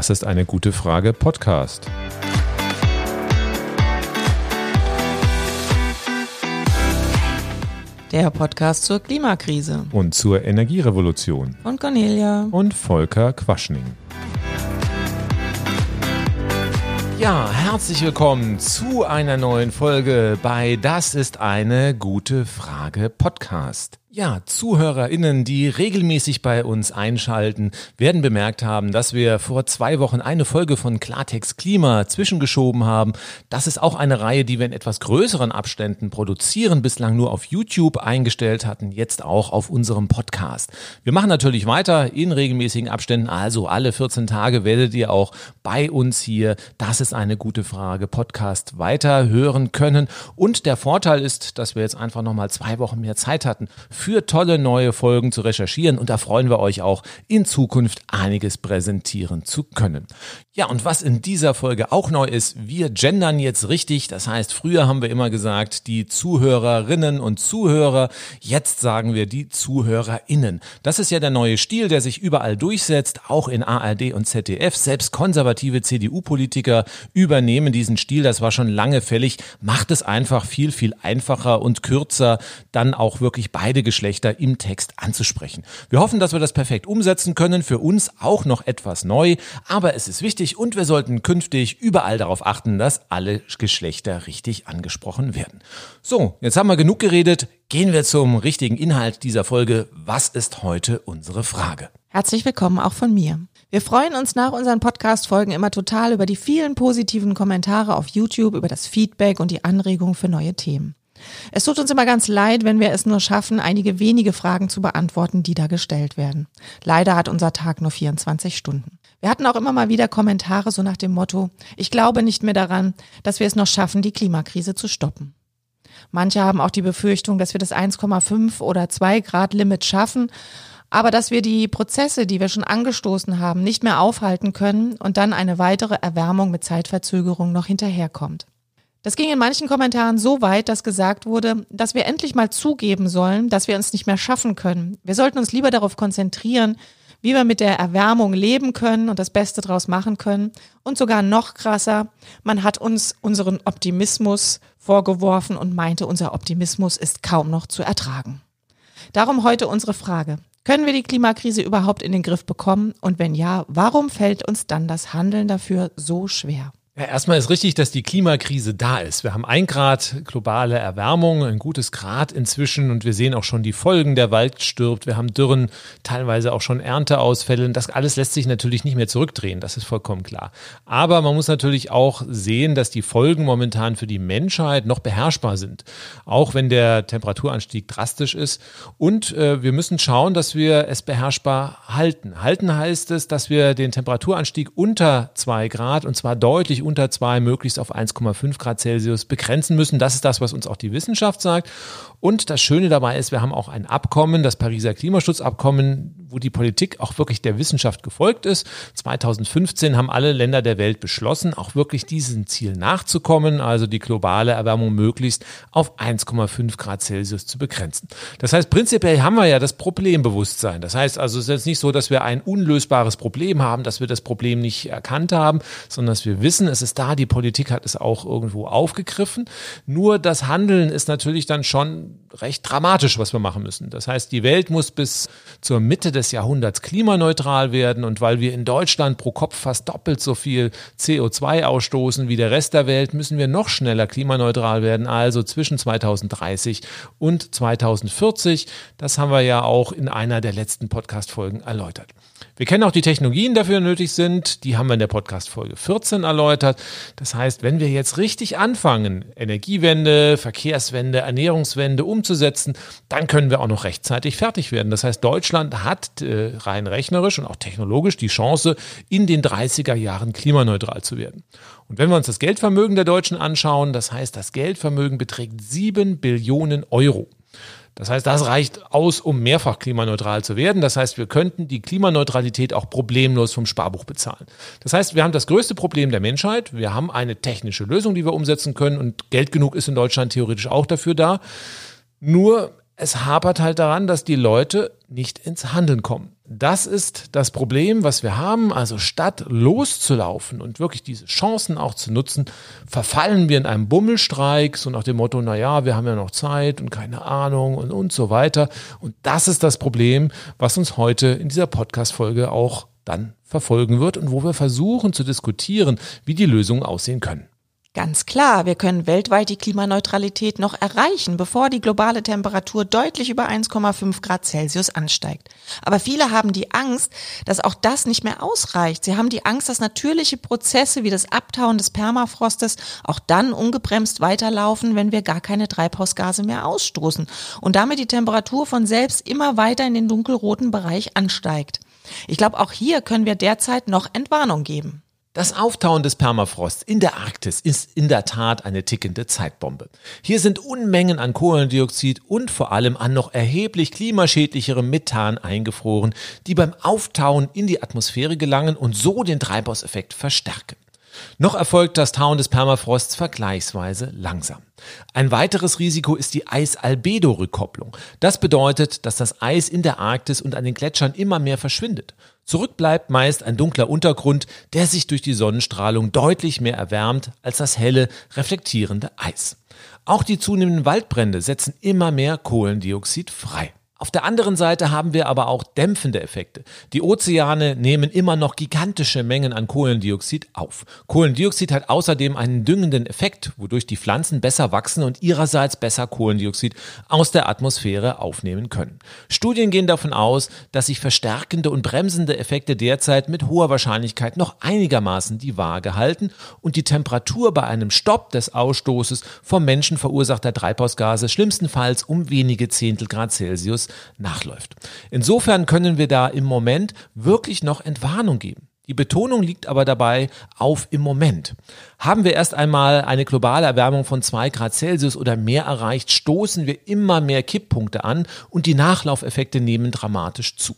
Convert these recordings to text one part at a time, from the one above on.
Das ist eine gute Frage Podcast. Der Podcast zur Klimakrise. Und zur Energierevolution. Von Cornelia. Und Volker Quaschning. Ja, herzlich willkommen zu einer neuen Folge bei Das ist eine gute Frage Podcast. Ja, ZuhörerInnen, die regelmäßig bei uns einschalten, werden bemerkt haben, dass wir vor zwei Wochen eine Folge von Klartext Klima zwischengeschoben haben. Das ist auch eine Reihe, die wir in etwas größeren Abständen produzieren, bislang nur auf YouTube eingestellt hatten, jetzt auch auf unserem Podcast. Wir machen natürlich weiter in regelmäßigen Abständen, also alle 14 Tage werdet ihr auch bei uns hier, das ist eine gute Frage, Podcast weiter hören können. Und der Vorteil ist, dass wir jetzt einfach nochmal zwei Wochen mehr Zeit hatten für tolle neue Folgen zu recherchieren und da freuen wir euch auch in Zukunft einiges präsentieren zu können. Ja, und was in dieser Folge auch neu ist, wir gendern jetzt richtig. Das heißt, früher haben wir immer gesagt, die Zuhörerinnen und Zuhörer. Jetzt sagen wir die ZuhörerInnen. Das ist ja der neue Stil, der sich überall durchsetzt, auch in ARD und ZDF. Selbst konservative CDU-Politiker übernehmen diesen Stil. Das war schon lange fällig. Macht es einfach viel, viel einfacher und kürzer, dann auch wirklich beide Geschlechter im Text anzusprechen. Wir hoffen, dass wir das perfekt umsetzen können. Für uns auch noch etwas neu, aber es ist wichtig und wir sollten künftig überall darauf achten, dass alle Geschlechter richtig angesprochen werden. So, jetzt haben wir genug geredet. Gehen wir zum richtigen Inhalt dieser Folge. Was ist heute unsere Frage? Herzlich willkommen auch von mir. Wir freuen uns nach unseren Podcast-Folgen immer total über die vielen positiven Kommentare auf YouTube, über das Feedback und die Anregungen für neue Themen. Es tut uns immer ganz leid, wenn wir es nur schaffen, einige wenige Fragen zu beantworten, die da gestellt werden. Leider hat unser Tag nur 24 Stunden. Wir hatten auch immer mal wieder Kommentare so nach dem Motto, ich glaube nicht mehr daran, dass wir es noch schaffen, die Klimakrise zu stoppen. Manche haben auch die Befürchtung, dass wir das 1,5 oder 2 Grad Limit schaffen, aber dass wir die Prozesse, die wir schon angestoßen haben, nicht mehr aufhalten können und dann eine weitere Erwärmung mit Zeitverzögerung noch hinterherkommt. Das ging in manchen Kommentaren so weit, dass gesagt wurde, dass wir endlich mal zugeben sollen, dass wir uns nicht mehr schaffen können. Wir sollten uns lieber darauf konzentrieren, wie wir mit der Erwärmung leben können und das Beste draus machen können. Und sogar noch krasser, man hat uns unseren Optimismus vorgeworfen und meinte, unser Optimismus ist kaum noch zu ertragen. Darum heute unsere Frage. Können wir die Klimakrise überhaupt in den Griff bekommen? Und wenn ja, warum fällt uns dann das Handeln dafür so schwer? Ja, erstmal ist richtig, dass die Klimakrise da ist. Wir haben ein Grad globale Erwärmung, ein gutes Grad inzwischen und wir sehen auch schon die Folgen. Der Wald stirbt, wir haben Dürren, teilweise auch schon Ernteausfälle. Das alles lässt sich natürlich nicht mehr zurückdrehen, das ist vollkommen klar. Aber man muss natürlich auch sehen, dass die Folgen momentan für die Menschheit noch beherrschbar sind. Auch wenn der Temperaturanstieg drastisch ist. Und äh, wir müssen schauen, dass wir es beherrschbar halten. Halten heißt es, dass wir den Temperaturanstieg unter zwei Grad und zwar deutlich unter zwei, möglichst auf 1,5 Grad Celsius begrenzen müssen. Das ist das, was uns auch die Wissenschaft sagt. Und das Schöne dabei ist, wir haben auch ein Abkommen, das Pariser Klimaschutzabkommen, wo die Politik auch wirklich der Wissenschaft gefolgt ist. 2015 haben alle Länder der Welt beschlossen, auch wirklich diesem Ziel nachzukommen, also die globale Erwärmung möglichst auf 1,5 Grad Celsius zu begrenzen. Das heißt, prinzipiell haben wir ja das Problembewusstsein. Das heißt also, es ist jetzt nicht so, dass wir ein unlösbares Problem haben, dass wir das Problem nicht erkannt haben, sondern dass wir wissen, es ist da, die Politik hat es auch irgendwo aufgegriffen. Nur das Handeln ist natürlich dann schon recht dramatisch, was wir machen müssen. Das heißt, die Welt muss bis zur Mitte des Jahrhunderts klimaneutral werden und weil wir in Deutschland pro Kopf fast doppelt so viel CO2 ausstoßen wie der Rest der Welt, müssen wir noch schneller klimaneutral werden, also zwischen 2030 und 2040. Das haben wir ja auch in einer der letzten Podcast-Folgen erläutert. Wir kennen auch die Technologien, die dafür nötig sind. Die haben wir in der Podcast-Folge 14 erläutert. Das heißt, wenn wir jetzt richtig anfangen, Energiewende, Verkehrswende, Ernährungswende umzusetzen, dann können wir auch noch rechtzeitig fertig werden. Das heißt, Deutschland hat äh, rein rechnerisch und auch technologisch die Chance, in den 30er Jahren klimaneutral zu werden. Und wenn wir uns das Geldvermögen der Deutschen anschauen, das heißt, das Geldvermögen beträgt 7 Billionen Euro. Das heißt, das reicht aus, um mehrfach klimaneutral zu werden. Das heißt, wir könnten die Klimaneutralität auch problemlos vom Sparbuch bezahlen. Das heißt, wir haben das größte Problem der Menschheit. Wir haben eine technische Lösung, die wir umsetzen können und Geld genug ist in Deutschland theoretisch auch dafür da. Nur es hapert halt daran, dass die Leute nicht ins Handeln kommen. Das ist das Problem, was wir haben. Also statt loszulaufen und wirklich diese Chancen auch zu nutzen, verfallen wir in einem Bummelstreik, so nach dem Motto, na ja, wir haben ja noch Zeit und keine Ahnung und, und so weiter. Und das ist das Problem, was uns heute in dieser Podcast-Folge auch dann verfolgen wird und wo wir versuchen zu diskutieren, wie die Lösungen aussehen können. Ganz klar, wir können weltweit die Klimaneutralität noch erreichen, bevor die globale Temperatur deutlich über 1,5 Grad Celsius ansteigt. Aber viele haben die Angst, dass auch das nicht mehr ausreicht. Sie haben die Angst, dass natürliche Prozesse wie das Abtauen des Permafrostes auch dann ungebremst weiterlaufen, wenn wir gar keine Treibhausgase mehr ausstoßen und damit die Temperatur von selbst immer weiter in den dunkelroten Bereich ansteigt. Ich glaube, auch hier können wir derzeit noch Entwarnung geben. Das Auftauen des Permafrosts in der Arktis ist in der Tat eine tickende Zeitbombe. Hier sind Unmengen an Kohlendioxid und vor allem an noch erheblich klimaschädlicherem Methan eingefroren, die beim Auftauen in die Atmosphäre gelangen und so den Treibhauseffekt verstärken. Noch erfolgt das Tauen des Permafrosts vergleichsweise langsam. Ein weiteres Risiko ist die Eis-Albedo-Rückkopplung. Das bedeutet, dass das Eis in der Arktis und an den Gletschern immer mehr verschwindet. Zurück bleibt meist ein dunkler Untergrund, der sich durch die Sonnenstrahlung deutlich mehr erwärmt als das helle, reflektierende Eis. Auch die zunehmenden Waldbrände setzen immer mehr Kohlendioxid frei. Auf der anderen Seite haben wir aber auch dämpfende Effekte. Die Ozeane nehmen immer noch gigantische Mengen an Kohlendioxid auf. Kohlendioxid hat außerdem einen düngenden Effekt, wodurch die Pflanzen besser wachsen und ihrerseits besser Kohlendioxid aus der Atmosphäre aufnehmen können. Studien gehen davon aus, dass sich verstärkende und bremsende Effekte derzeit mit hoher Wahrscheinlichkeit noch einigermaßen die Waage halten und die Temperatur bei einem Stopp des Ausstoßes vom Menschen verursachter Treibhausgase schlimmstenfalls um wenige Zehntel Grad Celsius nachläuft. Insofern können wir da im Moment wirklich noch Entwarnung geben. Die Betonung liegt aber dabei auf im Moment. Haben wir erst einmal eine globale Erwärmung von zwei Grad Celsius oder mehr erreicht, stoßen wir immer mehr Kipppunkte an und die Nachlaufeffekte nehmen dramatisch zu.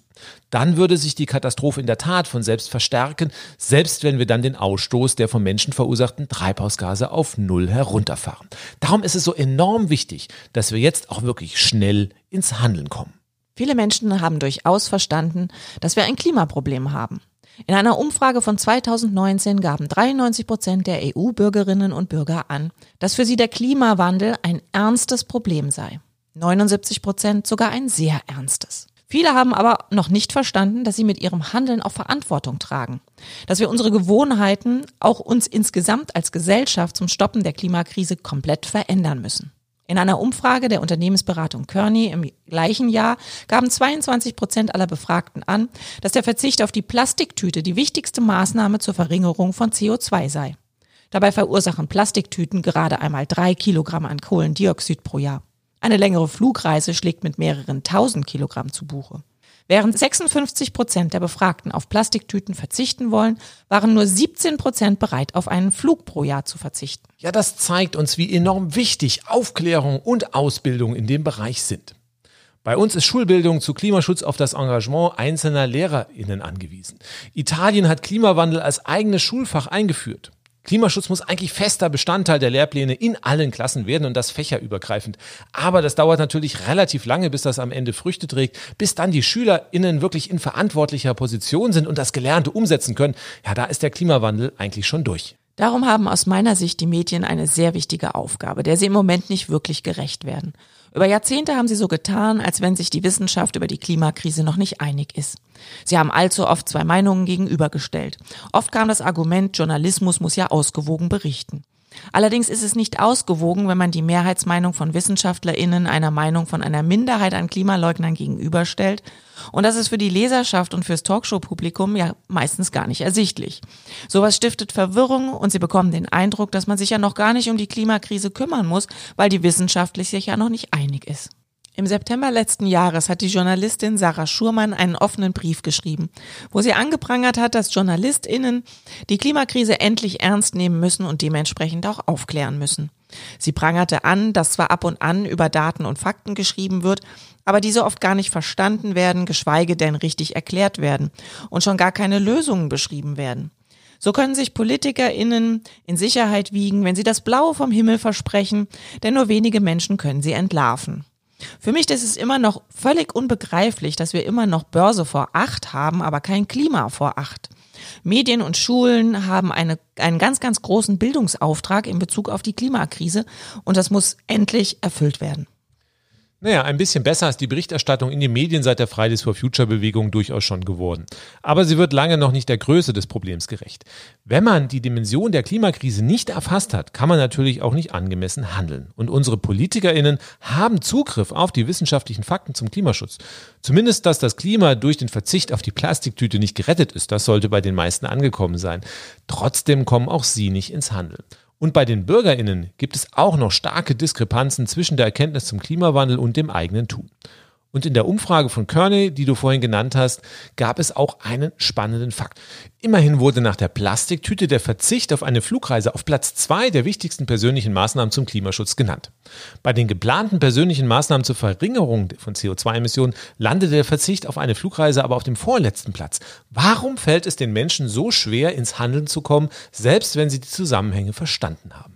Dann würde sich die Katastrophe in der Tat von selbst verstärken, selbst wenn wir dann den Ausstoß der vom Menschen verursachten Treibhausgase auf Null herunterfahren. Darum ist es so enorm wichtig, dass wir jetzt auch wirklich schnell ins Handeln kommen. Viele Menschen haben durchaus verstanden, dass wir ein Klimaproblem haben. In einer Umfrage von 2019 gaben 93 Prozent der EU-Bürgerinnen und Bürger an, dass für sie der Klimawandel ein ernstes Problem sei. 79 Prozent sogar ein sehr ernstes. Viele haben aber noch nicht verstanden, dass sie mit ihrem Handeln auch Verantwortung tragen. Dass wir unsere Gewohnheiten, auch uns insgesamt als Gesellschaft zum Stoppen der Klimakrise komplett verändern müssen. In einer Umfrage der Unternehmensberatung Kearney im gleichen Jahr gaben 22 Prozent aller Befragten an, dass der Verzicht auf die Plastiktüte die wichtigste Maßnahme zur Verringerung von CO2 sei. Dabei verursachen Plastiktüten gerade einmal drei Kilogramm an Kohlendioxid pro Jahr. Eine längere Flugreise schlägt mit mehreren tausend Kilogramm zu Buche. Während 56 Prozent der Befragten auf Plastiktüten verzichten wollen, waren nur 17 Prozent bereit, auf einen Flug pro Jahr zu verzichten. Ja, das zeigt uns, wie enorm wichtig Aufklärung und Ausbildung in dem Bereich sind. Bei uns ist Schulbildung zu Klimaschutz auf das Engagement einzelner LehrerInnen angewiesen. Italien hat Klimawandel als eigenes Schulfach eingeführt. Klimaschutz muss eigentlich fester Bestandteil der Lehrpläne in allen Klassen werden und das fächerübergreifend. Aber das dauert natürlich relativ lange, bis das am Ende Früchte trägt, bis dann die SchülerInnen wirklich in verantwortlicher Position sind und das Gelernte umsetzen können. Ja, da ist der Klimawandel eigentlich schon durch. Darum haben aus meiner Sicht die Medien eine sehr wichtige Aufgabe, der sie im Moment nicht wirklich gerecht werden. Über Jahrzehnte haben sie so getan, als wenn sich die Wissenschaft über die Klimakrise noch nicht einig ist. Sie haben allzu oft zwei Meinungen gegenübergestellt. Oft kam das Argument, Journalismus muss ja ausgewogen berichten. Allerdings ist es nicht ausgewogen, wenn man die Mehrheitsmeinung von Wissenschaftlerinnen einer Meinung von einer Minderheit an Klimaleugnern gegenüberstellt. Und das ist für die Leserschaft und fürs Talkshow-Publikum ja meistens gar nicht ersichtlich. Sowas stiftet Verwirrung und sie bekommen den Eindruck, dass man sich ja noch gar nicht um die Klimakrise kümmern muss, weil die wissenschaftlich sich ja noch nicht einig ist. Im September letzten Jahres hat die Journalistin Sarah Schurmann einen offenen Brief geschrieben, wo sie angeprangert hat, dass JournalistInnen die Klimakrise endlich ernst nehmen müssen und dementsprechend auch aufklären müssen. Sie prangerte an, dass zwar ab und an über Daten und Fakten geschrieben wird, aber diese oft gar nicht verstanden werden, geschweige denn richtig erklärt werden und schon gar keine Lösungen beschrieben werden. So können sich PolitikerInnen in Sicherheit wiegen, wenn sie das Blaue vom Himmel versprechen, denn nur wenige Menschen können sie entlarven. Für mich ist es immer noch völlig unbegreiflich, dass wir immer noch Börse vor acht haben, aber kein Klima vor acht. Medien und Schulen haben eine, einen ganz, ganz großen Bildungsauftrag in Bezug auf die Klimakrise und das muss endlich erfüllt werden. Naja, ein bisschen besser ist die Berichterstattung in den Medien seit der Fridays for Future Bewegung durchaus schon geworden. Aber sie wird lange noch nicht der Größe des Problems gerecht. Wenn man die Dimension der Klimakrise nicht erfasst hat, kann man natürlich auch nicht angemessen handeln. Und unsere PolitikerInnen haben Zugriff auf die wissenschaftlichen Fakten zum Klimaschutz. Zumindest, dass das Klima durch den Verzicht auf die Plastiktüte nicht gerettet ist, das sollte bei den meisten angekommen sein. Trotzdem kommen auch sie nicht ins Handeln. Und bei den Bürgerinnen gibt es auch noch starke Diskrepanzen zwischen der Erkenntnis zum Klimawandel und dem eigenen Tun. Und in der Umfrage von Kearney, die du vorhin genannt hast, gab es auch einen spannenden Fakt. Immerhin wurde nach der Plastiktüte der Verzicht auf eine Flugreise auf Platz zwei der wichtigsten persönlichen Maßnahmen zum Klimaschutz genannt. Bei den geplanten persönlichen Maßnahmen zur Verringerung von CO2-Emissionen landete der Verzicht auf eine Flugreise aber auf dem vorletzten Platz. Warum fällt es den Menschen so schwer, ins Handeln zu kommen, selbst wenn sie die Zusammenhänge verstanden haben?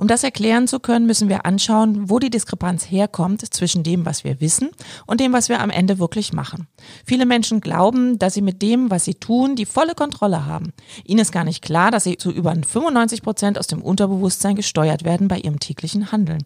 Um das erklären zu können, müssen wir anschauen, wo die Diskrepanz herkommt zwischen dem, was wir wissen und dem, was wir am Ende wirklich machen. Viele Menschen glauben, dass sie mit dem, was sie tun, die volle Kontrolle haben. Ihnen ist gar nicht klar, dass sie zu über 95 Prozent aus dem Unterbewusstsein gesteuert werden bei ihrem täglichen Handeln.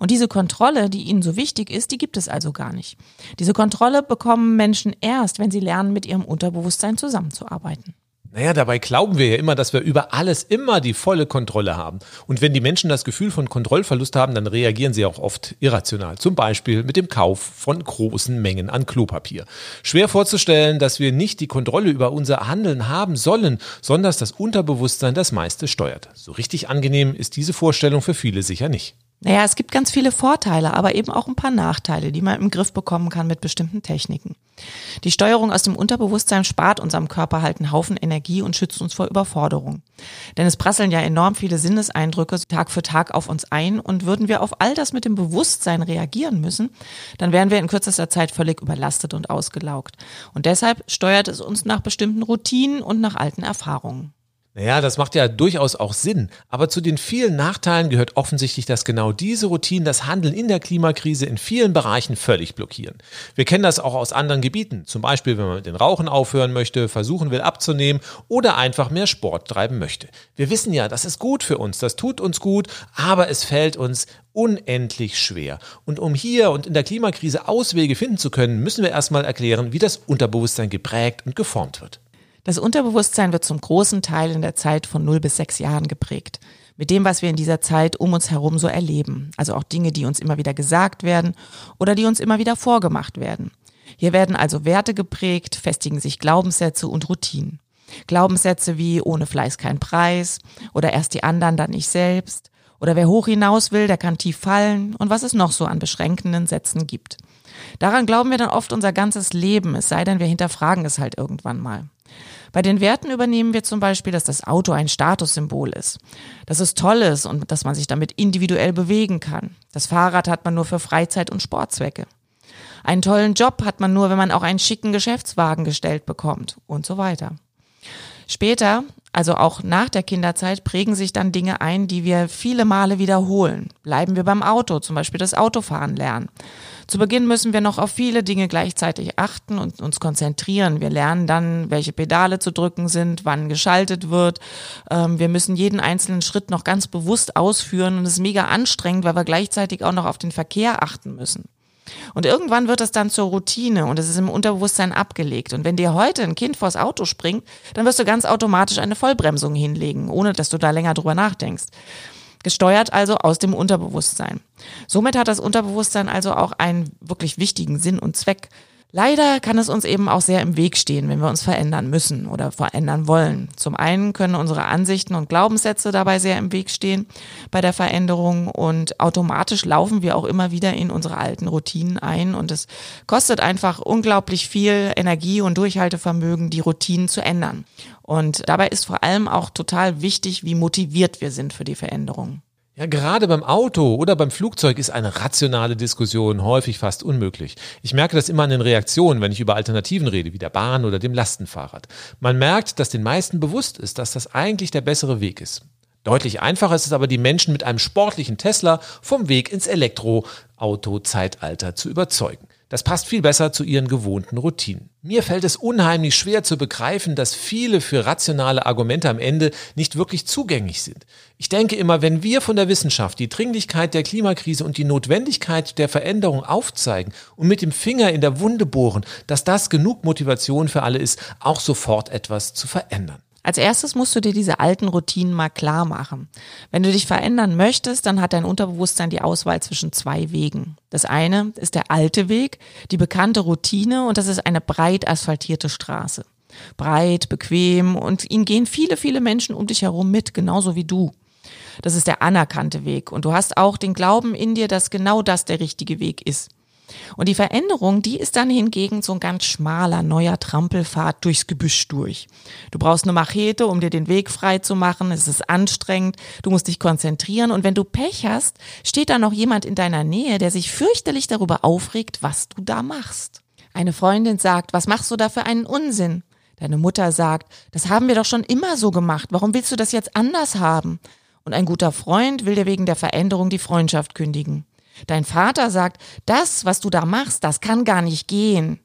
Und diese Kontrolle, die ihnen so wichtig ist, die gibt es also gar nicht. Diese Kontrolle bekommen Menschen erst, wenn sie lernen, mit ihrem Unterbewusstsein zusammenzuarbeiten. Naja, dabei glauben wir ja immer, dass wir über alles immer die volle Kontrolle haben. Und wenn die Menschen das Gefühl von Kontrollverlust haben, dann reagieren sie auch oft irrational. Zum Beispiel mit dem Kauf von großen Mengen an Klopapier. Schwer vorzustellen, dass wir nicht die Kontrolle über unser Handeln haben sollen, sondern dass das Unterbewusstsein das meiste steuert. So richtig angenehm ist diese Vorstellung für viele sicher nicht. Naja, es gibt ganz viele Vorteile, aber eben auch ein paar Nachteile, die man im Griff bekommen kann mit bestimmten Techniken. Die Steuerung aus dem Unterbewusstsein spart unserem Körper halt einen Haufen Energie und schützt uns vor Überforderung. Denn es prasseln ja enorm viele Sinneseindrücke Tag für Tag auf uns ein und würden wir auf all das mit dem Bewusstsein reagieren müssen, dann wären wir in kürzester Zeit völlig überlastet und ausgelaugt. Und deshalb steuert es uns nach bestimmten Routinen und nach alten Erfahrungen. Naja, das macht ja durchaus auch Sinn. Aber zu den vielen Nachteilen gehört offensichtlich, dass genau diese Routinen das Handeln in der Klimakrise in vielen Bereichen völlig blockieren. Wir kennen das auch aus anderen Gebieten. Zum Beispiel, wenn man mit den Rauchen aufhören möchte, versuchen will abzunehmen oder einfach mehr Sport treiben möchte. Wir wissen ja, das ist gut für uns, das tut uns gut, aber es fällt uns unendlich schwer. Und um hier und in der Klimakrise Auswege finden zu können, müssen wir erstmal erklären, wie das Unterbewusstsein geprägt und geformt wird. Das Unterbewusstsein wird zum großen Teil in der Zeit von 0 bis 6 Jahren geprägt. Mit dem, was wir in dieser Zeit um uns herum so erleben. Also auch Dinge, die uns immer wieder gesagt werden oder die uns immer wieder vorgemacht werden. Hier werden also Werte geprägt, festigen sich Glaubenssätze und Routinen. Glaubenssätze wie ohne Fleiß kein Preis oder erst die anderen, dann ich selbst oder wer hoch hinaus will, der kann tief fallen und was es noch so an beschränkenden Sätzen gibt. Daran glauben wir dann oft unser ganzes Leben, es sei denn, wir hinterfragen es halt irgendwann mal. Bei den Werten übernehmen wir zum Beispiel, dass das Auto ein Statussymbol ist, dass es toll ist und dass man sich damit individuell bewegen kann. Das Fahrrad hat man nur für Freizeit und Sportzwecke. Einen tollen Job hat man nur, wenn man auch einen schicken Geschäftswagen gestellt bekommt und so weiter. Später, also auch nach der Kinderzeit, prägen sich dann Dinge ein, die wir viele Male wiederholen. Bleiben wir beim Auto, zum Beispiel das Autofahren lernen. Zu Beginn müssen wir noch auf viele Dinge gleichzeitig achten und uns konzentrieren. Wir lernen dann, welche Pedale zu drücken sind, wann geschaltet wird. Ähm, wir müssen jeden einzelnen Schritt noch ganz bewusst ausführen und es ist mega anstrengend, weil wir gleichzeitig auch noch auf den Verkehr achten müssen. Und irgendwann wird es dann zur Routine und es ist im Unterbewusstsein abgelegt. Und wenn dir heute ein Kind vors Auto springt, dann wirst du ganz automatisch eine Vollbremsung hinlegen, ohne dass du da länger drüber nachdenkst gesteuert also aus dem Unterbewusstsein. Somit hat das Unterbewusstsein also auch einen wirklich wichtigen Sinn und Zweck. Leider kann es uns eben auch sehr im Weg stehen, wenn wir uns verändern müssen oder verändern wollen. Zum einen können unsere Ansichten und Glaubenssätze dabei sehr im Weg stehen bei der Veränderung und automatisch laufen wir auch immer wieder in unsere alten Routinen ein und es kostet einfach unglaublich viel Energie und Durchhaltevermögen, die Routinen zu ändern. Und dabei ist vor allem auch total wichtig, wie motiviert wir sind für die Veränderung. Ja, gerade beim Auto oder beim Flugzeug ist eine rationale Diskussion häufig fast unmöglich. Ich merke das immer an den Reaktionen, wenn ich über Alternativen rede, wie der Bahn oder dem Lastenfahrrad. Man merkt, dass den meisten bewusst ist, dass das eigentlich der bessere Weg ist. Deutlich einfacher ist es aber, die Menschen mit einem sportlichen Tesla vom Weg ins Elektroauto-Zeitalter zu überzeugen. Das passt viel besser zu ihren gewohnten Routinen. Mir fällt es unheimlich schwer zu begreifen, dass viele für rationale Argumente am Ende nicht wirklich zugänglich sind. Ich denke immer, wenn wir von der Wissenschaft die Dringlichkeit der Klimakrise und die Notwendigkeit der Veränderung aufzeigen und mit dem Finger in der Wunde bohren, dass das genug Motivation für alle ist, auch sofort etwas zu verändern. Als erstes musst du dir diese alten Routinen mal klar machen. Wenn du dich verändern möchtest, dann hat dein Unterbewusstsein die Auswahl zwischen zwei Wegen. Das eine ist der alte Weg, die bekannte Routine und das ist eine breit asphaltierte Straße. Breit, bequem und ihnen gehen viele, viele Menschen um dich herum mit, genauso wie du. Das ist der anerkannte Weg und du hast auch den Glauben in dir, dass genau das der richtige Weg ist. Und die Veränderung, die ist dann hingegen so ein ganz schmaler neuer Trampelpfad durchs Gebüsch durch. Du brauchst eine Machete, um dir den Weg frei zu machen. Es ist anstrengend. Du musst dich konzentrieren. Und wenn du Pech hast, steht da noch jemand in deiner Nähe, der sich fürchterlich darüber aufregt, was du da machst. Eine Freundin sagt, was machst du da für einen Unsinn? Deine Mutter sagt, das haben wir doch schon immer so gemacht. Warum willst du das jetzt anders haben? Und ein guter Freund will dir wegen der Veränderung die Freundschaft kündigen. Dein Vater sagt, das, was du da machst, das kann gar nicht gehen.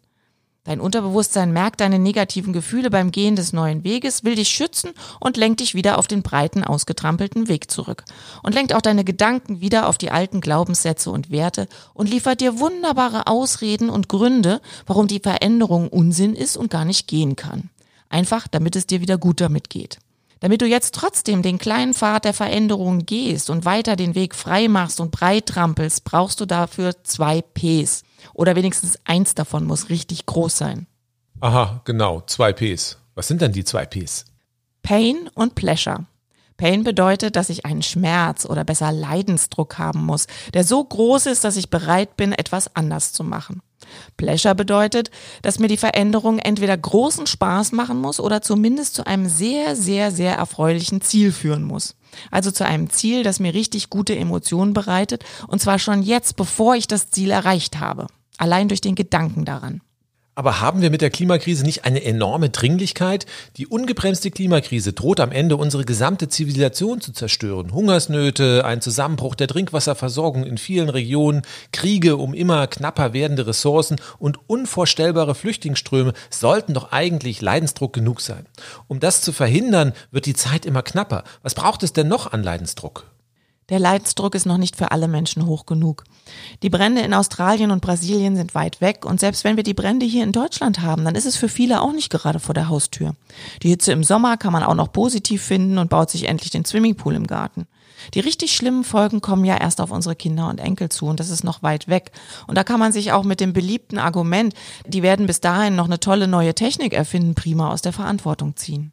Dein Unterbewusstsein merkt deine negativen Gefühle beim Gehen des neuen Weges, will dich schützen und lenkt dich wieder auf den breiten, ausgetrampelten Weg zurück. Und lenkt auch deine Gedanken wieder auf die alten Glaubenssätze und Werte und liefert dir wunderbare Ausreden und Gründe, warum die Veränderung Unsinn ist und gar nicht gehen kann. Einfach, damit es dir wieder gut damit geht. Damit du jetzt trotzdem den kleinen Pfad der Veränderung gehst und weiter den Weg frei machst und breit trampelst, brauchst du dafür zwei Ps. Oder wenigstens eins davon muss richtig groß sein. Aha, genau, zwei Ps. Was sind denn die zwei Ps? Pain und Pleasure. Pain bedeutet, dass ich einen Schmerz oder besser Leidensdruck haben muss, der so groß ist, dass ich bereit bin, etwas anders zu machen. Pleasure bedeutet, dass mir die Veränderung entweder großen Spaß machen muss oder zumindest zu einem sehr, sehr, sehr erfreulichen Ziel führen muss. Also zu einem Ziel, das mir richtig gute Emotionen bereitet und zwar schon jetzt, bevor ich das Ziel erreicht habe. Allein durch den Gedanken daran. Aber haben wir mit der Klimakrise nicht eine enorme Dringlichkeit? Die ungebremste Klimakrise droht am Ende unsere gesamte Zivilisation zu zerstören. Hungersnöte, ein Zusammenbruch der Trinkwasserversorgung in vielen Regionen, Kriege um immer knapper werdende Ressourcen und unvorstellbare Flüchtlingsströme sollten doch eigentlich Leidensdruck genug sein. Um das zu verhindern, wird die Zeit immer knapper. Was braucht es denn noch an Leidensdruck? Der Leidensdruck ist noch nicht für alle Menschen hoch genug. Die Brände in Australien und Brasilien sind weit weg und selbst wenn wir die Brände hier in Deutschland haben, dann ist es für viele auch nicht gerade vor der Haustür. Die Hitze im Sommer kann man auch noch positiv finden und baut sich endlich den Swimmingpool im Garten. Die richtig schlimmen Folgen kommen ja erst auf unsere Kinder und Enkel zu und das ist noch weit weg. Und da kann man sich auch mit dem beliebten Argument, die werden bis dahin noch eine tolle neue Technik erfinden, prima aus der Verantwortung ziehen.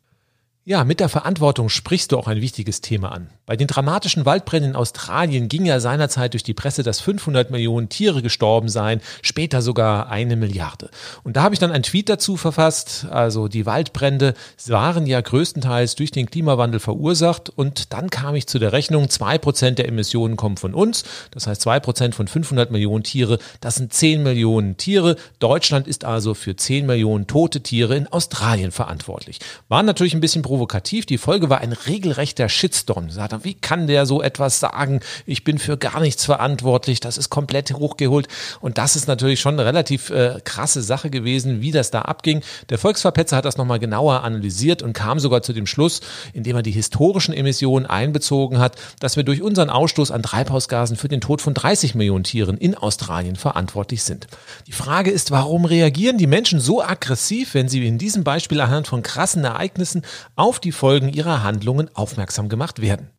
Ja, mit der Verantwortung sprichst du auch ein wichtiges Thema an. Bei den dramatischen Waldbränden in Australien ging ja seinerzeit durch die Presse, dass 500 Millionen Tiere gestorben seien, später sogar eine Milliarde. Und da habe ich dann einen Tweet dazu verfasst. Also die Waldbrände waren ja größtenteils durch den Klimawandel verursacht. Und dann kam ich zu der Rechnung, zwei Prozent der Emissionen kommen von uns. Das heißt zwei Prozent von 500 Millionen Tiere. Das sind 10 Millionen Tiere. Deutschland ist also für 10 Millionen tote Tiere in Australien verantwortlich. War natürlich ein bisschen provokativ. Die Folge war ein regelrechter Shitstorm. Sagt wie kann der so etwas sagen? Ich bin für gar nichts verantwortlich. Das ist komplett hochgeholt. Und das ist natürlich schon eine relativ äh, krasse Sache gewesen, wie das da abging. Der Volksverpetzer hat das nochmal genauer analysiert und kam sogar zu dem Schluss, indem er die historischen Emissionen einbezogen hat, dass wir durch unseren Ausstoß an Treibhausgasen für den Tod von 30 Millionen Tieren in Australien verantwortlich sind. Die Frage ist, warum reagieren die Menschen so aggressiv, wenn sie in diesem Beispiel anhand von krassen Ereignissen auf die Folgen ihrer Handlungen aufmerksam gemacht werden.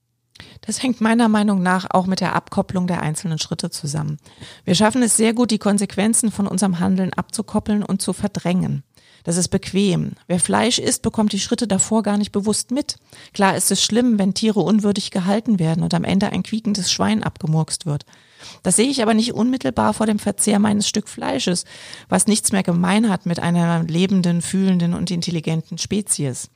Das hängt meiner Meinung nach auch mit der Abkopplung der einzelnen Schritte zusammen. Wir schaffen es sehr gut, die Konsequenzen von unserem Handeln abzukoppeln und zu verdrängen. Das ist bequem. Wer Fleisch isst, bekommt die Schritte davor gar nicht bewusst mit. Klar ist es schlimm, wenn Tiere unwürdig gehalten werden und am Ende ein quiekendes Schwein abgemurkst wird. Das sehe ich aber nicht unmittelbar vor dem Verzehr meines Stück Fleisches, was nichts mehr gemein hat mit einer lebenden, fühlenden und intelligenten Spezies.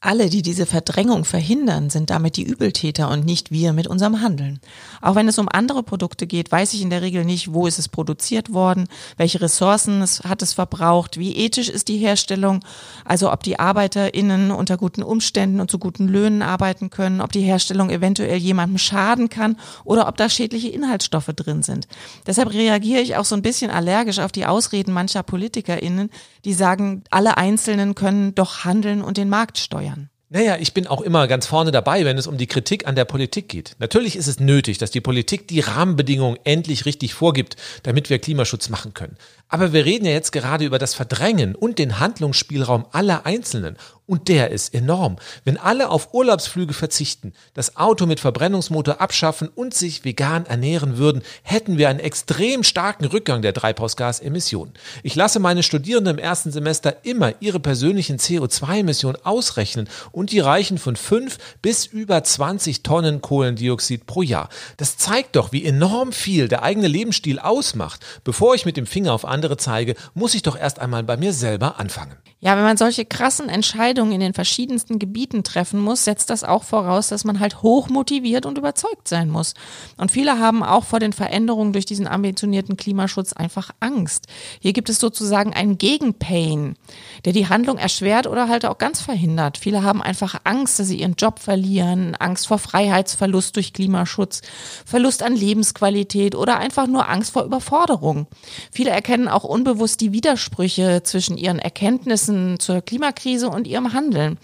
Alle, die diese Verdrängung verhindern, sind damit die Übeltäter und nicht wir mit unserem Handeln. Auch wenn es um andere Produkte geht, weiß ich in der Regel nicht, wo ist es produziert worden, welche Ressourcen es, hat es verbraucht, wie ethisch ist die Herstellung, also ob die ArbeiterInnen unter guten Umständen und zu guten Löhnen arbeiten können, ob die Herstellung eventuell jemandem schaden kann oder ob da schädliche Inhaltsstoffe drin sind. Deshalb reagiere ich auch so ein bisschen allergisch auf die Ausreden mancher PolitikerInnen, die sagen, alle Einzelnen können doch handeln und den Markt steuern. Naja, ich bin auch immer ganz vorne dabei, wenn es um die Kritik an der Politik geht. Natürlich ist es nötig, dass die Politik die Rahmenbedingungen endlich richtig vorgibt, damit wir Klimaschutz machen können. Aber wir reden ja jetzt gerade über das Verdrängen und den Handlungsspielraum aller Einzelnen. Und der ist enorm. Wenn alle auf Urlaubsflüge verzichten, das Auto mit Verbrennungsmotor abschaffen und sich vegan ernähren würden, hätten wir einen extrem starken Rückgang der Treibhausgasemissionen. Ich lasse meine Studierenden im ersten Semester immer ihre persönlichen CO2-Emissionen ausrechnen und die reichen von 5 bis über 20 Tonnen Kohlendioxid pro Jahr. Das zeigt doch, wie enorm viel der eigene Lebensstil ausmacht. Bevor ich mit dem Finger auf andere zeige, muss ich doch erst einmal bei mir selber anfangen. Ja, wenn man solche krassen Entscheidungen in den verschiedensten Gebieten treffen muss, setzt das auch voraus, dass man halt hoch motiviert und überzeugt sein muss. Und viele haben auch vor den Veränderungen durch diesen ambitionierten Klimaschutz einfach Angst. Hier gibt es sozusagen einen Gegenpain, der die Handlung erschwert oder halt auch ganz verhindert. Viele haben einfach Angst, dass sie ihren Job verlieren, Angst vor Freiheitsverlust durch Klimaschutz, Verlust an Lebensqualität oder einfach nur Angst vor Überforderung. Viele erkennen auch unbewusst die Widersprüche zwischen ihren Erkenntnissen zur Klimakrise und ihrem Handeln.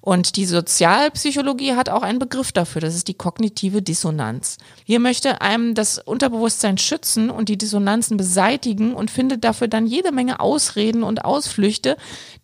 Und die Sozialpsychologie hat auch einen Begriff dafür, das ist die kognitive Dissonanz. Hier möchte einem das Unterbewusstsein schützen und die Dissonanzen beseitigen und findet dafür dann jede Menge Ausreden und Ausflüchte,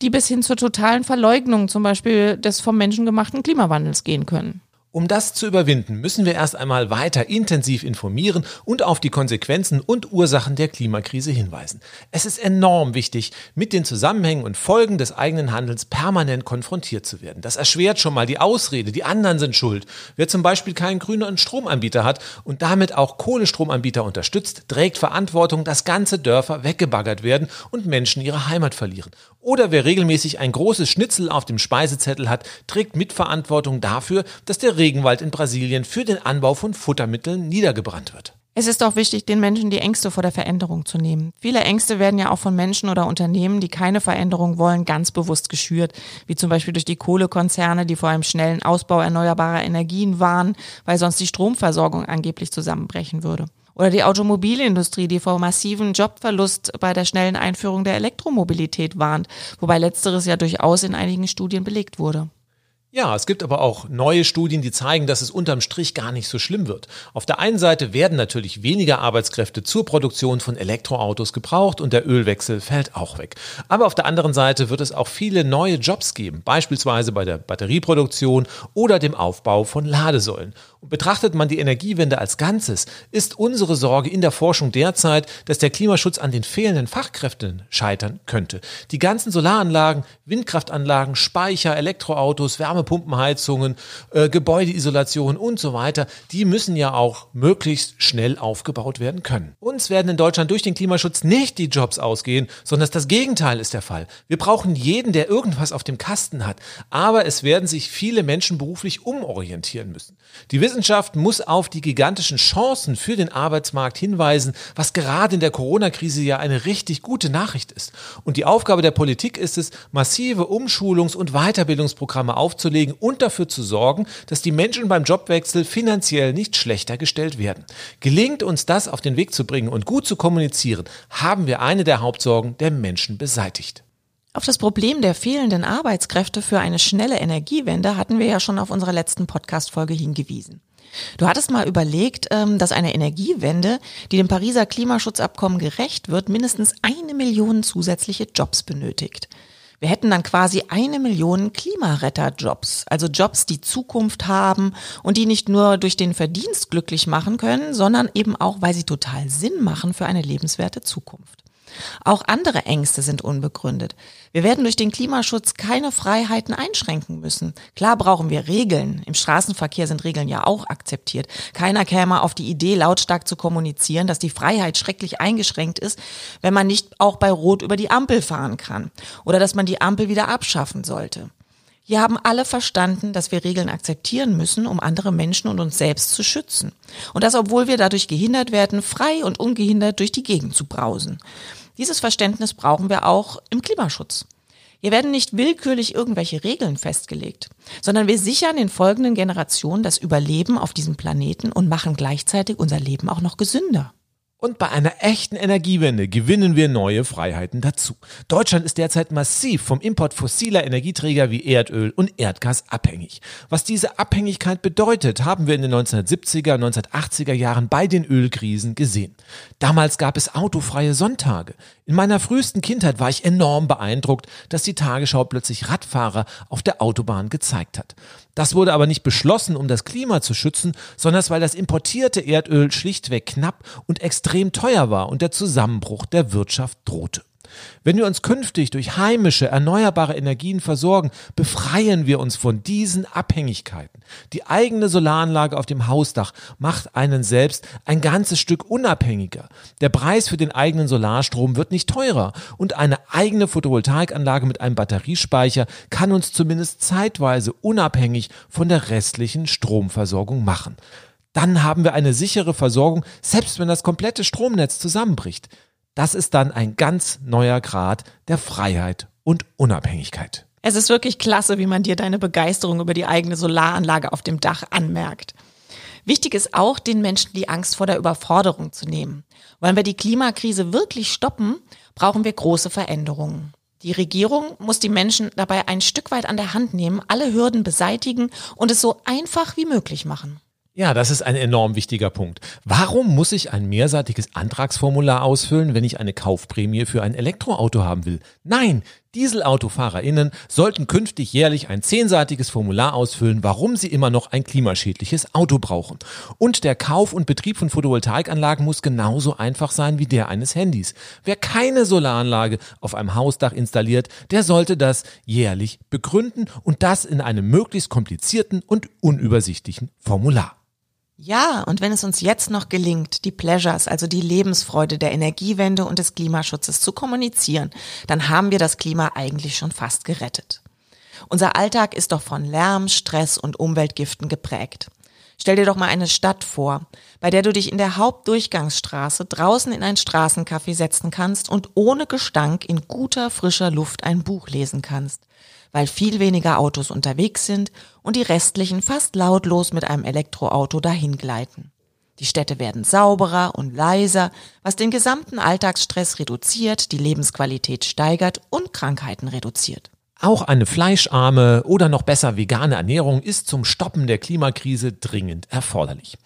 die bis hin zur totalen Verleugnung zum Beispiel des vom Menschen gemachten Klimawandels gehen können. Um das zu überwinden, müssen wir erst einmal weiter intensiv informieren und auf die Konsequenzen und Ursachen der Klimakrise hinweisen. Es ist enorm wichtig, mit den Zusammenhängen und Folgen des eigenen Handelns permanent konfrontiert zu werden. Das erschwert schon mal die Ausrede, die anderen sind schuld. Wer zum Beispiel keinen grünen Stromanbieter hat und damit auch Kohlestromanbieter unterstützt, trägt Verantwortung, dass ganze Dörfer weggebaggert werden und Menschen ihre Heimat verlieren. Oder wer regelmäßig ein großes Schnitzel auf dem Speisezettel hat, trägt Mitverantwortung dafür, dass der Regenwald in Brasilien für den Anbau von Futtermitteln niedergebrannt wird. Es ist auch wichtig, den Menschen die Ängste vor der Veränderung zu nehmen. Viele Ängste werden ja auch von Menschen oder Unternehmen, die keine Veränderung wollen, ganz bewusst geschürt, wie zum Beispiel durch die Kohlekonzerne, die vor einem schnellen Ausbau erneuerbarer Energien warnen, weil sonst die Stromversorgung angeblich zusammenbrechen würde. Oder die Automobilindustrie, die vor massiven Jobverlust bei der schnellen Einführung der Elektromobilität warnt, wobei letzteres ja durchaus in einigen Studien belegt wurde. Ja, es gibt aber auch neue Studien, die zeigen, dass es unterm Strich gar nicht so schlimm wird. Auf der einen Seite werden natürlich weniger Arbeitskräfte zur Produktion von Elektroautos gebraucht und der Ölwechsel fällt auch weg. Aber auf der anderen Seite wird es auch viele neue Jobs geben, beispielsweise bei der Batterieproduktion oder dem Aufbau von Ladesäulen. Betrachtet man die Energiewende als Ganzes, ist unsere Sorge in der Forschung derzeit, dass der Klimaschutz an den fehlenden Fachkräften scheitern könnte. Die ganzen Solaranlagen, Windkraftanlagen, Speicher, Elektroautos, Wärme Wärmepumpenheizungen, äh, Gebäudeisolation und so weiter, die müssen ja auch möglichst schnell aufgebaut werden können. Uns werden in Deutschland durch den Klimaschutz nicht die Jobs ausgehen, sondern das Gegenteil ist der Fall. Wir brauchen jeden, der irgendwas auf dem Kasten hat, aber es werden sich viele Menschen beruflich umorientieren müssen. Die Wissenschaft muss auf die gigantischen Chancen für den Arbeitsmarkt hinweisen, was gerade in der Corona-Krise ja eine richtig gute Nachricht ist. Und die Aufgabe der Politik ist es, massive Umschulungs- und Weiterbildungsprogramme aufzulegen, und dafür zu sorgen, dass die Menschen beim Jobwechsel finanziell nicht schlechter gestellt werden. Gelingt uns das auf den Weg zu bringen und gut zu kommunizieren, haben wir eine der Hauptsorgen der Menschen beseitigt. Auf das Problem der fehlenden Arbeitskräfte für eine schnelle Energiewende hatten wir ja schon auf unserer letzten Podcast-Folge hingewiesen. Du hattest mal überlegt, ähm, dass eine Energiewende, die dem Pariser Klimaschutzabkommen gerecht wird, mindestens eine Million zusätzliche Jobs benötigt. Wir hätten dann quasi eine Million Klimaretterjobs, also Jobs, die Zukunft haben und die nicht nur durch den Verdienst glücklich machen können, sondern eben auch, weil sie total Sinn machen für eine lebenswerte Zukunft. Auch andere Ängste sind unbegründet. Wir werden durch den Klimaschutz keine Freiheiten einschränken müssen. Klar brauchen wir Regeln. Im Straßenverkehr sind Regeln ja auch akzeptiert. Keiner käme auf die Idee, lautstark zu kommunizieren, dass die Freiheit schrecklich eingeschränkt ist, wenn man nicht auch bei Rot über die Ampel fahren kann oder dass man die Ampel wieder abschaffen sollte. Hier haben alle verstanden, dass wir Regeln akzeptieren müssen, um andere Menschen und uns selbst zu schützen. Und das, obwohl wir dadurch gehindert werden, frei und ungehindert durch die Gegend zu brausen. Dieses Verständnis brauchen wir auch im Klimaschutz. Hier werden nicht willkürlich irgendwelche Regeln festgelegt, sondern wir sichern den folgenden Generationen das Überleben auf diesem Planeten und machen gleichzeitig unser Leben auch noch gesünder. Und bei einer echten Energiewende gewinnen wir neue Freiheiten dazu. Deutschland ist derzeit massiv vom Import fossiler Energieträger wie Erdöl und Erdgas abhängig. Was diese Abhängigkeit bedeutet, haben wir in den 1970er, 1980er Jahren bei den Ölkrisen gesehen. Damals gab es autofreie Sonntage. In meiner frühesten Kindheit war ich enorm beeindruckt, dass die Tagesschau plötzlich Radfahrer auf der Autobahn gezeigt hat. Das wurde aber nicht beschlossen, um das Klima zu schützen, sondern weil das importierte Erdöl schlichtweg knapp und extrem teuer war und der Zusammenbruch der Wirtschaft drohte. Wenn wir uns künftig durch heimische, erneuerbare Energien versorgen, befreien wir uns von diesen Abhängigkeiten. Die eigene Solaranlage auf dem Hausdach macht einen selbst ein ganzes Stück unabhängiger. Der Preis für den eigenen Solarstrom wird nicht teurer und eine eigene Photovoltaikanlage mit einem Batteriespeicher kann uns zumindest zeitweise unabhängig von der restlichen Stromversorgung machen. Dann haben wir eine sichere Versorgung, selbst wenn das komplette Stromnetz zusammenbricht. Das ist dann ein ganz neuer Grad der Freiheit und Unabhängigkeit. Es ist wirklich klasse, wie man dir deine Begeisterung über die eigene Solaranlage auf dem Dach anmerkt. Wichtig ist auch, den Menschen die Angst vor der Überforderung zu nehmen. Wollen wir die Klimakrise wirklich stoppen, brauchen wir große Veränderungen. Die Regierung muss die Menschen dabei ein Stück weit an der Hand nehmen, alle Hürden beseitigen und es so einfach wie möglich machen. Ja, das ist ein enorm wichtiger Punkt. Warum muss ich ein mehrseitiges Antragsformular ausfüllen, wenn ich eine Kaufprämie für ein Elektroauto haben will? Nein, DieselautofahrerInnen sollten künftig jährlich ein zehnseitiges Formular ausfüllen, warum sie immer noch ein klimaschädliches Auto brauchen. Und der Kauf und Betrieb von Photovoltaikanlagen muss genauso einfach sein wie der eines Handys. Wer keine Solaranlage auf einem Hausdach installiert, der sollte das jährlich begründen und das in einem möglichst komplizierten und unübersichtlichen Formular. Ja, und wenn es uns jetzt noch gelingt, die Pleasures, also die Lebensfreude der Energiewende und des Klimaschutzes zu kommunizieren, dann haben wir das Klima eigentlich schon fast gerettet. Unser Alltag ist doch von Lärm, Stress und Umweltgiften geprägt. Stell dir doch mal eine Stadt vor, bei der du dich in der Hauptdurchgangsstraße draußen in ein Straßencafé setzen kannst und ohne Gestank in guter, frischer Luft ein Buch lesen kannst weil viel weniger Autos unterwegs sind und die restlichen fast lautlos mit einem Elektroauto dahingleiten. Die Städte werden sauberer und leiser, was den gesamten Alltagsstress reduziert, die Lebensqualität steigert und Krankheiten reduziert. Auch eine fleischarme oder noch besser vegane Ernährung ist zum Stoppen der Klimakrise dringend erforderlich.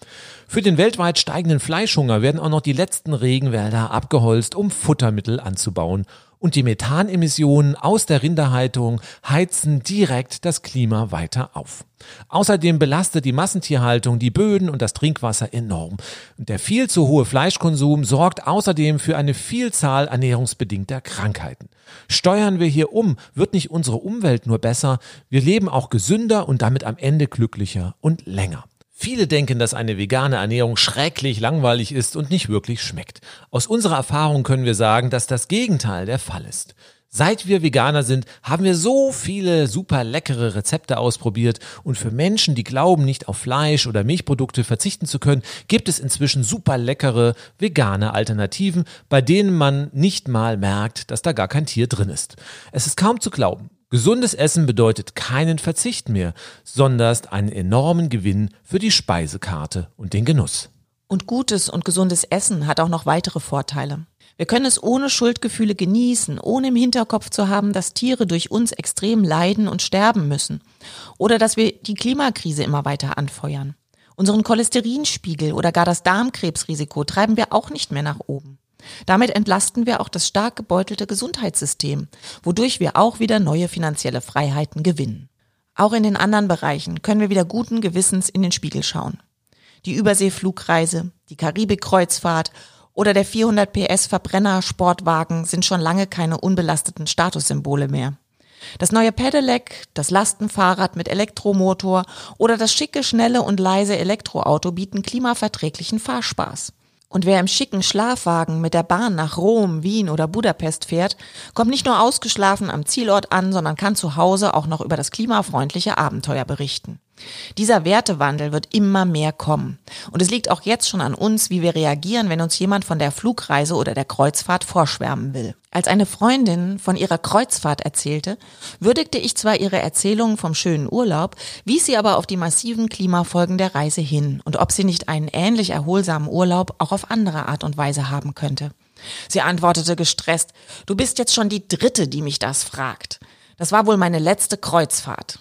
Für den weltweit steigenden Fleischhunger werden auch noch die letzten Regenwälder abgeholzt, um Futtermittel anzubauen und die Methanemissionen aus der Rinderhaltung heizen direkt das Klima weiter auf. Außerdem belastet die Massentierhaltung die Böden und das Trinkwasser enorm. Und der viel zu hohe Fleischkonsum sorgt außerdem für eine Vielzahl ernährungsbedingter Krankheiten. Steuern wir hier um, wird nicht unsere Umwelt nur besser, wir leben auch gesünder und damit am Ende glücklicher und länger. Viele denken, dass eine vegane Ernährung schrecklich langweilig ist und nicht wirklich schmeckt. Aus unserer Erfahrung können wir sagen, dass das Gegenteil der Fall ist. Seit wir Veganer sind, haben wir so viele super leckere Rezepte ausprobiert und für Menschen, die glauben, nicht auf Fleisch oder Milchprodukte verzichten zu können, gibt es inzwischen super leckere vegane Alternativen, bei denen man nicht mal merkt, dass da gar kein Tier drin ist. Es ist kaum zu glauben. Gesundes Essen bedeutet keinen Verzicht mehr, sondern einen enormen Gewinn für die Speisekarte und den Genuss. Und gutes und gesundes Essen hat auch noch weitere Vorteile. Wir können es ohne Schuldgefühle genießen, ohne im Hinterkopf zu haben, dass Tiere durch uns extrem leiden und sterben müssen. Oder dass wir die Klimakrise immer weiter anfeuern. Unseren Cholesterinspiegel oder gar das Darmkrebsrisiko treiben wir auch nicht mehr nach oben. Damit entlasten wir auch das stark gebeutelte Gesundheitssystem, wodurch wir auch wieder neue finanzielle Freiheiten gewinnen. Auch in den anderen Bereichen können wir wieder guten Gewissens in den Spiegel schauen. Die Überseeflugreise, die Karibikkreuzfahrt oder der 400 PS Verbrenner Sportwagen sind schon lange keine unbelasteten Statussymbole mehr. Das neue Pedelec, das Lastenfahrrad mit Elektromotor oder das schicke, schnelle und leise Elektroauto bieten klimaverträglichen Fahrspaß. Und wer im schicken Schlafwagen mit der Bahn nach Rom, Wien oder Budapest fährt, kommt nicht nur ausgeschlafen am Zielort an, sondern kann zu Hause auch noch über das klimafreundliche Abenteuer berichten. Dieser Wertewandel wird immer mehr kommen. Und es liegt auch jetzt schon an uns, wie wir reagieren, wenn uns jemand von der Flugreise oder der Kreuzfahrt vorschwärmen will. Als eine Freundin von ihrer Kreuzfahrt erzählte, würdigte ich zwar ihre Erzählungen vom schönen Urlaub, wies sie aber auf die massiven Klimafolgen der Reise hin und ob sie nicht einen ähnlich erholsamen Urlaub auch auf andere Art und Weise haben könnte. Sie antwortete gestresst, du bist jetzt schon die dritte, die mich das fragt. Das war wohl meine letzte Kreuzfahrt.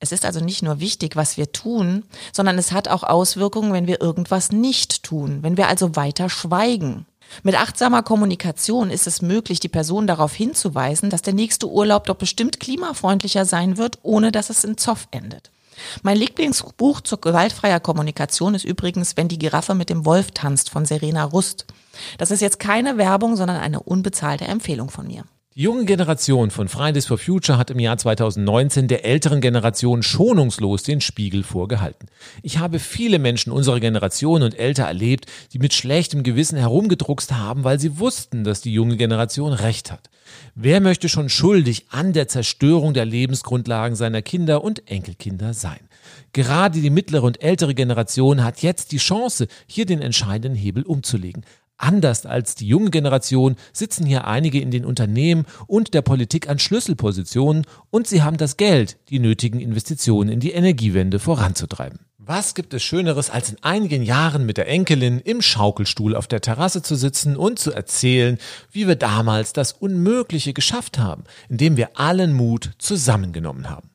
Es ist also nicht nur wichtig, was wir tun, sondern es hat auch Auswirkungen, wenn wir irgendwas nicht tun, wenn wir also weiter schweigen. Mit achtsamer Kommunikation ist es möglich, die Person darauf hinzuweisen, dass der nächste Urlaub doch bestimmt klimafreundlicher sein wird, ohne dass es in Zoff endet. Mein Lieblingsbuch zur gewaltfreier Kommunikation ist übrigens Wenn die Giraffe mit dem Wolf tanzt von Serena Rust. Das ist jetzt keine Werbung, sondern eine unbezahlte Empfehlung von mir. Die junge Generation von Fridays for Future hat im Jahr 2019 der älteren Generation schonungslos den Spiegel vorgehalten. Ich habe viele Menschen unserer Generation und älter erlebt, die mit schlechtem Gewissen herumgedruckst haben, weil sie wussten, dass die junge Generation recht hat. Wer möchte schon schuldig an der Zerstörung der Lebensgrundlagen seiner Kinder und Enkelkinder sein? Gerade die mittlere und ältere Generation hat jetzt die Chance, hier den entscheidenden Hebel umzulegen. Anders als die junge Generation sitzen hier einige in den Unternehmen und der Politik an Schlüsselpositionen und sie haben das Geld, die nötigen Investitionen in die Energiewende voranzutreiben. Was gibt es Schöneres, als in einigen Jahren mit der Enkelin im Schaukelstuhl auf der Terrasse zu sitzen und zu erzählen, wie wir damals das Unmögliche geschafft haben, indem wir allen Mut zusammengenommen haben.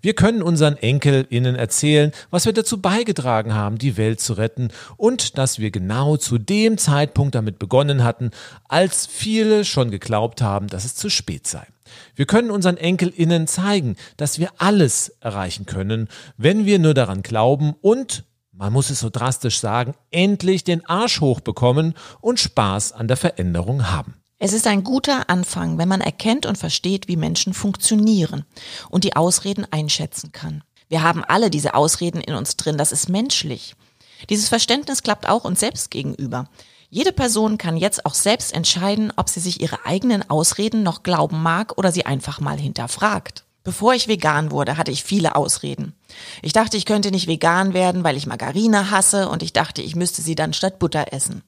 Wir können unseren EnkelInnen erzählen, was wir dazu beigetragen haben, die Welt zu retten und dass wir genau zu dem Zeitpunkt damit begonnen hatten, als viele schon geglaubt haben, dass es zu spät sei. Wir können unseren EnkelInnen zeigen, dass wir alles erreichen können, wenn wir nur daran glauben und man muss es so drastisch sagen, endlich den Arsch hochbekommen und Spaß an der Veränderung haben. Es ist ein guter Anfang, wenn man erkennt und versteht, wie Menschen funktionieren und die Ausreden einschätzen kann. Wir haben alle diese Ausreden in uns drin, das ist menschlich. Dieses Verständnis klappt auch uns selbst gegenüber. Jede Person kann jetzt auch selbst entscheiden, ob sie sich ihre eigenen Ausreden noch glauben mag oder sie einfach mal hinterfragt. Bevor ich vegan wurde, hatte ich viele Ausreden. Ich dachte, ich könnte nicht vegan werden, weil ich Margarine hasse und ich dachte, ich müsste sie dann statt Butter essen.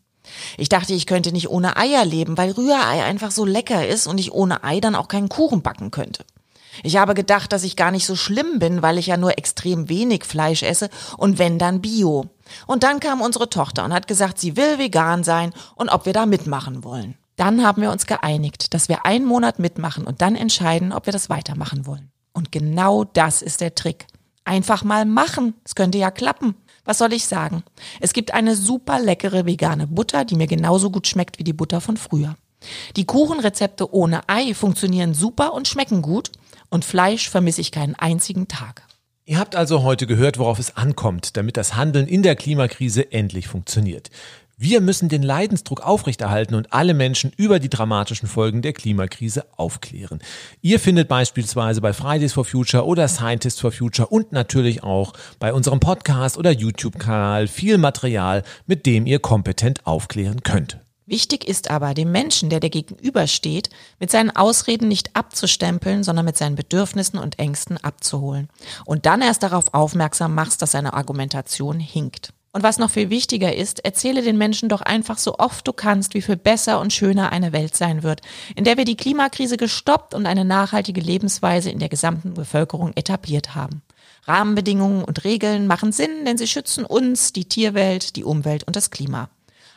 Ich dachte, ich könnte nicht ohne Eier leben, weil Rührei einfach so lecker ist und ich ohne Ei dann auch keinen Kuchen backen könnte. Ich habe gedacht, dass ich gar nicht so schlimm bin, weil ich ja nur extrem wenig Fleisch esse und wenn dann Bio. Und dann kam unsere Tochter und hat gesagt, sie will vegan sein und ob wir da mitmachen wollen. Dann haben wir uns geeinigt, dass wir einen Monat mitmachen und dann entscheiden, ob wir das weitermachen wollen. Und genau das ist der Trick. Einfach mal machen. Es könnte ja klappen. Was soll ich sagen? Es gibt eine super leckere vegane Butter, die mir genauso gut schmeckt wie die Butter von früher. Die Kuchenrezepte ohne Ei funktionieren super und schmecken gut und Fleisch vermisse ich keinen einzigen Tag. Ihr habt also heute gehört, worauf es ankommt, damit das Handeln in der Klimakrise endlich funktioniert. Wir müssen den Leidensdruck aufrechterhalten und alle Menschen über die dramatischen Folgen der Klimakrise aufklären. Ihr findet beispielsweise bei Fridays for Future oder Scientists for Future und natürlich auch bei unserem Podcast oder YouTube-Kanal viel Material, mit dem ihr kompetent aufklären könnt. Wichtig ist aber, dem Menschen, der dir gegenübersteht, mit seinen Ausreden nicht abzustempeln, sondern mit seinen Bedürfnissen und Ängsten abzuholen. Und dann erst darauf aufmerksam machst, dass seine Argumentation hinkt. Und was noch viel wichtiger ist, erzähle den Menschen doch einfach so oft du kannst, wie viel besser und schöner eine Welt sein wird, in der wir die Klimakrise gestoppt und eine nachhaltige Lebensweise in der gesamten Bevölkerung etabliert haben. Rahmenbedingungen und Regeln machen Sinn, denn sie schützen uns, die Tierwelt, die Umwelt und das Klima.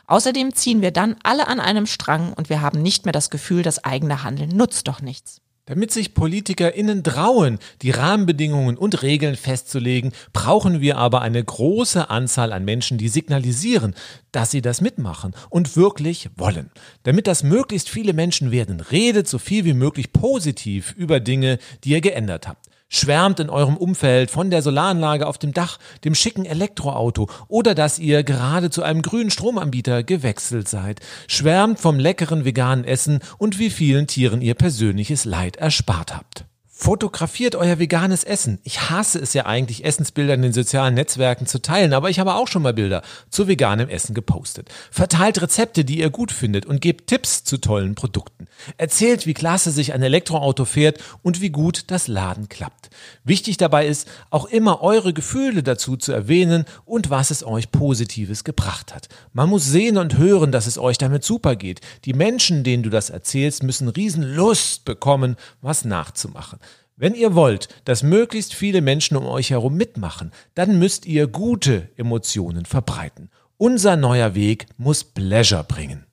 Außerdem ziehen wir dann alle an einem Strang und wir haben nicht mehr das Gefühl, das eigene Handeln nutzt doch nichts. Damit sich PolitikerInnen trauen, die Rahmenbedingungen und Regeln festzulegen, brauchen wir aber eine große Anzahl an Menschen, die signalisieren, dass sie das mitmachen und wirklich wollen. Damit das möglichst viele Menschen werden, redet so viel wie möglich positiv über Dinge, die ihr geändert habt. Schwärmt in eurem Umfeld von der Solaranlage auf dem Dach, dem schicken Elektroauto oder dass ihr gerade zu einem grünen Stromanbieter gewechselt seid. Schwärmt vom leckeren veganen Essen und wie vielen Tieren ihr persönliches Leid erspart habt. Fotografiert euer veganes Essen. Ich hasse es ja eigentlich, Essensbilder in den sozialen Netzwerken zu teilen, aber ich habe auch schon mal Bilder zu veganem Essen gepostet. Verteilt Rezepte, die ihr gut findet und gebt Tipps zu tollen Produkten. Erzählt, wie klasse sich ein Elektroauto fährt und wie gut das Laden klappt. Wichtig dabei ist, auch immer eure Gefühle dazu zu erwähnen und was es euch Positives gebracht hat. Man muss sehen und hören, dass es euch damit super geht. Die Menschen, denen du das erzählst, müssen riesen Lust bekommen, was nachzumachen. Wenn ihr wollt, dass möglichst viele Menschen um euch herum mitmachen, dann müsst ihr gute Emotionen verbreiten. Unser neuer Weg muss Pleasure bringen.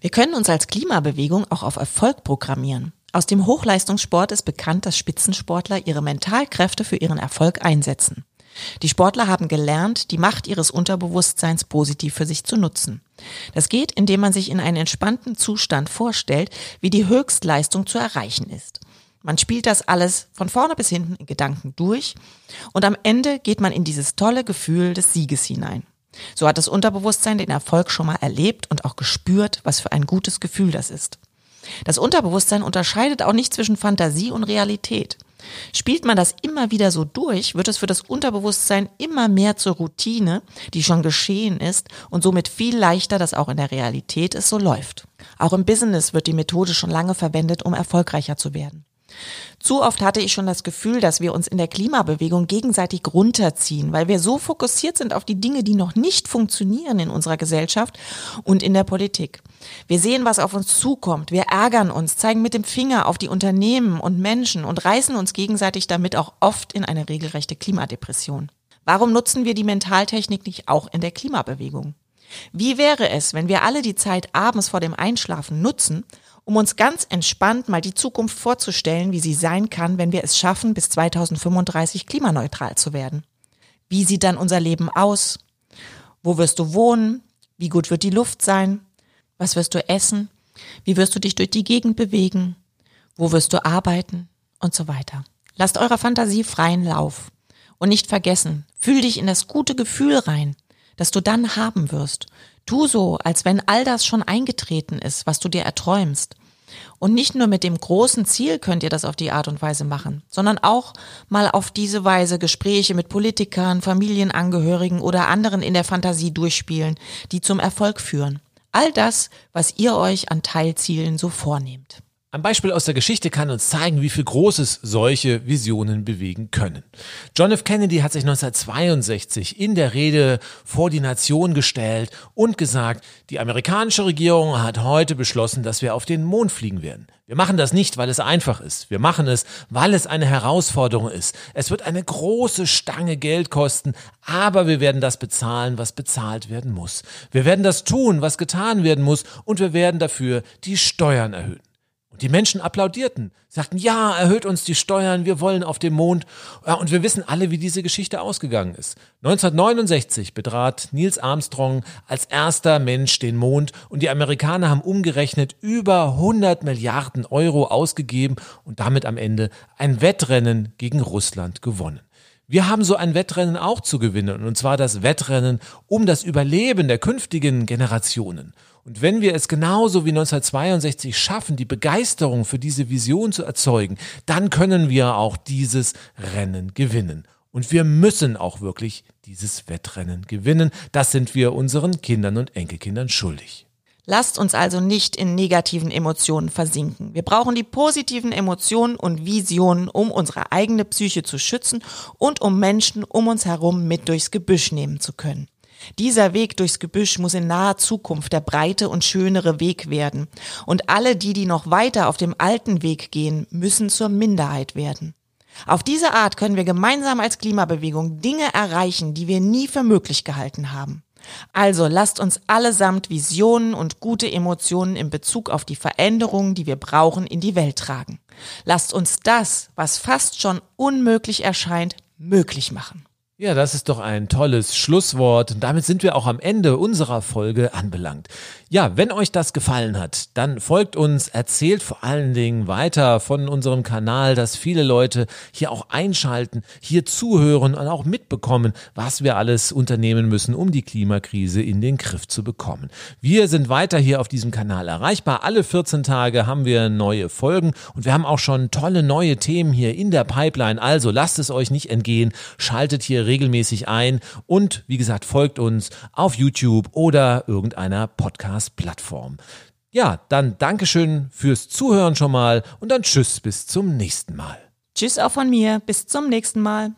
Wir können uns als Klimabewegung auch auf Erfolg programmieren. Aus dem Hochleistungssport ist bekannt, dass Spitzensportler ihre Mentalkräfte für ihren Erfolg einsetzen. Die Sportler haben gelernt, die Macht ihres Unterbewusstseins positiv für sich zu nutzen. Das geht, indem man sich in einen entspannten Zustand vorstellt, wie die Höchstleistung zu erreichen ist. Man spielt das alles von vorne bis hinten in Gedanken durch und am Ende geht man in dieses tolle Gefühl des Sieges hinein. So hat das Unterbewusstsein den Erfolg schon mal erlebt und auch gespürt, was für ein gutes Gefühl das ist. Das Unterbewusstsein unterscheidet auch nicht zwischen Fantasie und Realität. Spielt man das immer wieder so durch, wird es für das Unterbewusstsein immer mehr zur Routine, die schon geschehen ist und somit viel leichter, dass auch in der Realität es so läuft. Auch im Business wird die Methode schon lange verwendet, um erfolgreicher zu werden. Zu oft hatte ich schon das Gefühl, dass wir uns in der Klimabewegung gegenseitig runterziehen, weil wir so fokussiert sind auf die Dinge, die noch nicht funktionieren in unserer Gesellschaft und in der Politik. Wir sehen, was auf uns zukommt, wir ärgern uns, zeigen mit dem Finger auf die Unternehmen und Menschen und reißen uns gegenseitig damit auch oft in eine regelrechte Klimadepression. Warum nutzen wir die Mentaltechnik nicht auch in der Klimabewegung? Wie wäre es, wenn wir alle die Zeit abends vor dem Einschlafen nutzen, um uns ganz entspannt mal die Zukunft vorzustellen, wie sie sein kann, wenn wir es schaffen, bis 2035 klimaneutral zu werden. Wie sieht dann unser Leben aus? Wo wirst du wohnen? Wie gut wird die Luft sein? Was wirst du essen? Wie wirst du dich durch die Gegend bewegen? Wo wirst du arbeiten? Und so weiter. Lasst eurer Fantasie freien Lauf. Und nicht vergessen, fühl dich in das gute Gefühl rein, das du dann haben wirst. Tu so, als wenn all das schon eingetreten ist, was du dir erträumst. Und nicht nur mit dem großen Ziel könnt ihr das auf die Art und Weise machen, sondern auch mal auf diese Weise Gespräche mit Politikern, Familienangehörigen oder anderen in der Fantasie durchspielen, die zum Erfolg führen. All das, was ihr euch an Teilzielen so vornehmt. Ein Beispiel aus der Geschichte kann uns zeigen, wie viel Großes solche Visionen bewegen können. John F. Kennedy hat sich 1962 in der Rede vor die Nation gestellt und gesagt, die amerikanische Regierung hat heute beschlossen, dass wir auf den Mond fliegen werden. Wir machen das nicht, weil es einfach ist. Wir machen es, weil es eine Herausforderung ist. Es wird eine große Stange Geld kosten, aber wir werden das bezahlen, was bezahlt werden muss. Wir werden das tun, was getan werden muss und wir werden dafür die Steuern erhöhen. Und die Menschen applaudierten, sagten, ja, erhöht uns die Steuern, wir wollen auf dem Mond. Und wir wissen alle, wie diese Geschichte ausgegangen ist. 1969 betrat Neils Armstrong als erster Mensch den Mond und die Amerikaner haben umgerechnet über 100 Milliarden Euro ausgegeben und damit am Ende ein Wettrennen gegen Russland gewonnen. Wir haben so ein Wettrennen auch zu gewinnen, und zwar das Wettrennen um das Überleben der künftigen Generationen. Und wenn wir es genauso wie 1962 schaffen, die Begeisterung für diese Vision zu erzeugen, dann können wir auch dieses Rennen gewinnen. Und wir müssen auch wirklich dieses Wettrennen gewinnen. Das sind wir unseren Kindern und Enkelkindern schuldig. Lasst uns also nicht in negativen Emotionen versinken. Wir brauchen die positiven Emotionen und Visionen, um unsere eigene Psyche zu schützen und um Menschen um uns herum mit durchs Gebüsch nehmen zu können. Dieser Weg durchs Gebüsch muss in naher Zukunft der breite und schönere Weg werden. Und alle die, die noch weiter auf dem alten Weg gehen, müssen zur Minderheit werden. Auf diese Art können wir gemeinsam als Klimabewegung Dinge erreichen, die wir nie für möglich gehalten haben. Also lasst uns allesamt Visionen und gute Emotionen in Bezug auf die Veränderungen, die wir brauchen, in die Welt tragen. Lasst uns das, was fast schon unmöglich erscheint, möglich machen. Ja, das ist doch ein tolles Schlusswort. Und damit sind wir auch am Ende unserer Folge anbelangt. Ja, wenn euch das gefallen hat, dann folgt uns, erzählt vor allen Dingen weiter von unserem Kanal, dass viele Leute hier auch einschalten, hier zuhören und auch mitbekommen, was wir alles unternehmen müssen, um die Klimakrise in den Griff zu bekommen. Wir sind weiter hier auf diesem Kanal erreichbar. Alle 14 Tage haben wir neue Folgen und wir haben auch schon tolle neue Themen hier in der Pipeline. Also lasst es euch nicht entgehen, schaltet hier regelmäßig ein und wie gesagt, folgt uns auf YouTube oder irgendeiner Podcast Podcast-Plattform. Ja, dann Dankeschön fürs Zuhören schon mal und dann Tschüss bis zum nächsten Mal. Tschüss auch von mir, bis zum nächsten Mal.